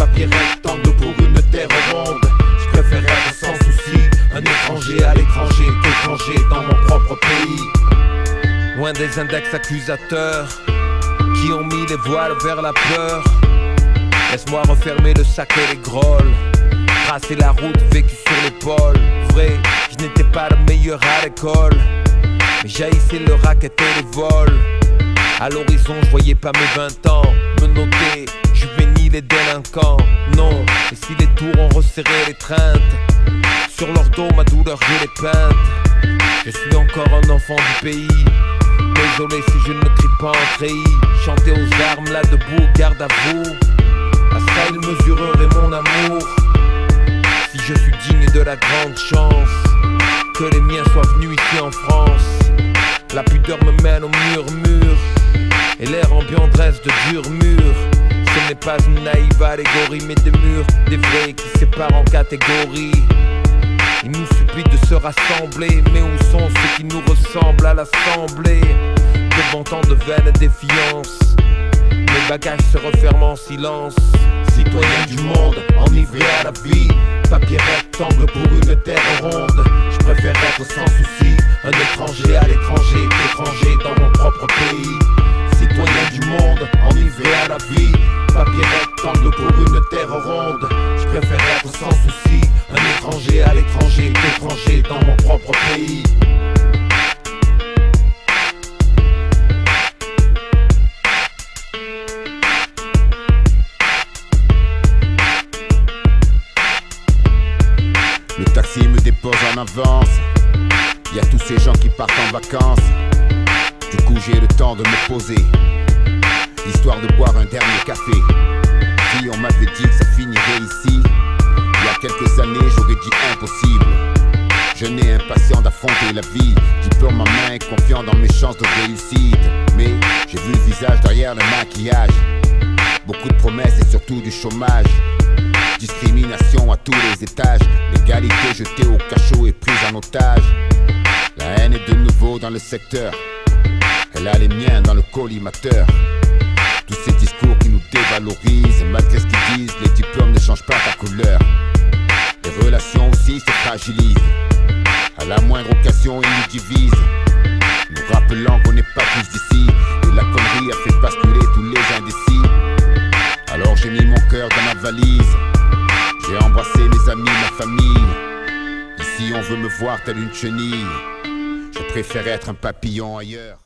papier rectangle pour une terre ronde. Je préfère être sans souci, un étranger à l'étranger qu'étranger dans mon propre pays. Loin des index accusateurs qui ont mis les voiles vers la peur. Laisse-moi refermer le sac et les grolles. Tracer la route vécue sur l'épaule. Vrai, je n'étais pas le meilleur à l'école. Mais j'haïssais le racket et le vol. À l'horizon, je voyais pas mes 20 ans me noter juvénile et délinquant. Non, et si les tours ont resserré les treintes, sur leur dos, ma douleur, je les peinte. Je suis encore un enfant du pays. Désolé si je ne crie pas en treillis. Chanter aux armes là debout, garde à vous. À ça, il mesurerait mon amour. Si je suis digne de la grande chance que les miens soient venus ici en France. La pudeur me mène au murmure et l'air ambiant dresse de durs murs. N'est pas une naïve allégorie, mais des murs, des vrais qui séparent en catégories. Il nous supplie de se rassembler, mais où sont ceux qui nous ressemblent à l'assemblée? Devant tant de vaines défiance, mes bagages se referment en silence. Citoyen du monde, enivré à la vie, papier rectangle pour une terre ronde. Je préfère être sans souci, un étranger à l'étranger, étranger dans mon propre pays. Citoyen du monde, enivré à la vie, papier rectangle pour une terre ronde. Je préfère être sans souci, un étranger à l'étranger, étranger dans mon propre pays. Le taxi me dépose en avance. Y a tous ces gens qui partent en vacances. Du coup, j'ai le temps de me poser. Histoire de boire un dernier café. Si on m'avait dit que ça finirait ici, il y a quelques années, j'aurais dit impossible. Jeune et impatient d'affronter la vie, diplôme en main, confiant dans mes chances de réussite. Mais j'ai vu le visage derrière le maquillage. Beaucoup de promesses et surtout du chômage. Discrimination à tous les étages, l'égalité jetée au cachot et prise en otage. La haine est de nouveau dans le secteur, elle a les miens dans le collimateur. Tous ces discours qui nous dévalorisent, malgré ce qu'ils disent, les diplômes ne changent pas ta couleur. Les relations aussi se fragilisent, à la moindre occasion ils nous divisent. Nous rappelant qu'on n'est pas tous d'ici, et la connerie a fait basculer tous les indécis. Alors j'ai mis mon cœur dans ma valise. J'ai embrassé mes amis, ma famille. Ici on veut me voir tel une chenille. Je préfère être un papillon ailleurs.